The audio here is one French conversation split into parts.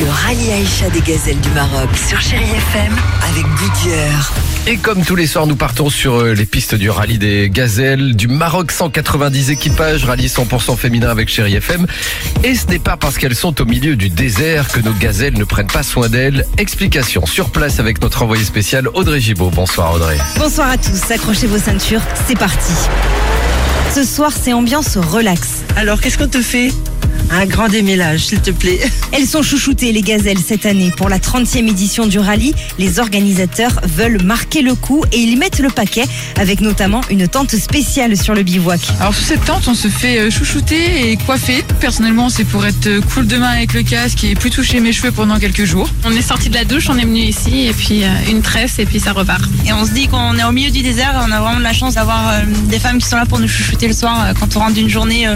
Le rallye Aïcha des gazelles du Maroc sur Chérie FM avec Goodyear. Et comme tous les soirs, nous partons sur euh, les pistes du rallye des gazelles du Maroc. 190 équipages, rallye 100% féminin avec Chéri FM. Et ce n'est pas parce qu'elles sont au milieu du désert que nos gazelles ne prennent pas soin d'elles. Explication sur place avec notre envoyé spécial Audrey Gibaud. Bonsoir Audrey. Bonsoir à tous, accrochez vos ceintures, c'est parti. Ce soir, c'est ambiance relax. Alors, qu'est-ce qu'on te fait? Un grand démêlage, s'il te plaît. Elles sont chouchoutées, les gazelles, cette année. Pour la 30e édition du rallye, les organisateurs veulent marquer le coup et ils mettent le paquet avec notamment une tente spéciale sur le bivouac. Alors sous cette tente, on se fait euh, chouchouter et coiffer. Personnellement, c'est pour être euh, cool demain avec le casque et plus toucher mes cheveux pendant quelques jours. On est sorti de la douche, on est venu ici et puis euh, une tresse et puis ça repart. Et on se dit qu'on est au milieu du désert, on a vraiment de la chance d'avoir des femmes qui sont là pour nous chouchouter le soir quand on rentre d'une journée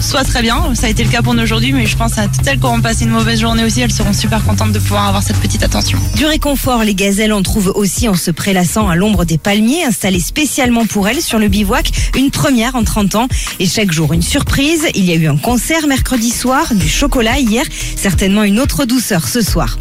soit très bien, ça a été le cas pour nous aujourd'hui, mais je pense à toutes celles qui auront passé une mauvaise journée aussi, elles seront super contentes de pouvoir avoir cette petite attention. Du réconfort, les gazelles en trouvent aussi en se prélassant à l'ombre des palmiers installés spécialement pour elles sur le bivouac. Une première en 30 ans et chaque jour une surprise. Il y a eu un concert mercredi soir, du chocolat hier, certainement une autre douceur ce soir.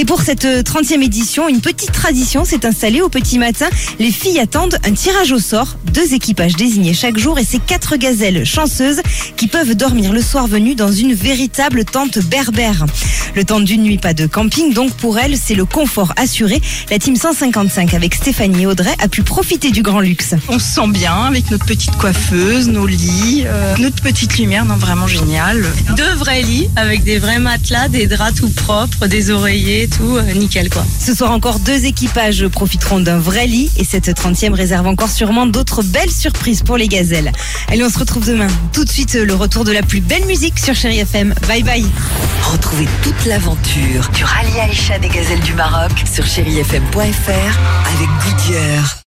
Et pour cette euh, 30e édition, une petite tradition s'est installée au petit matin. Les filles attendent un tirage au sort, deux équipages désignés chaque jour et ces quatre gazelles chanceuses qui peuvent dormir le soir venu dans une véritable tente berbère. Le temps d'une nuit, pas de camping, donc pour elles, c'est le confort assuré. La team 155 avec Stéphanie et Audrey a pu profiter du grand luxe. On se sent bien avec notre petite coiffeuse, nos lits, euh, notre petite lumière, non, vraiment génial. Deux vrais lits avec des vrais matelas, des draps tout propres, des oreillers, tout euh, nickel quoi. Ce soir encore, deux équipages profiteront d'un vrai lit et cette 30e réserve encore sûrement d'autres belles surprises pour les gazelles. Allez, on se retrouve demain. Tout de suite, le retour de la plus belle musique sur Chéri FM. Bye bye. Retrouvez toute l'aventure du rallye Aïcha des gazelles du Maroc sur chérifm.fr avec Goodyear.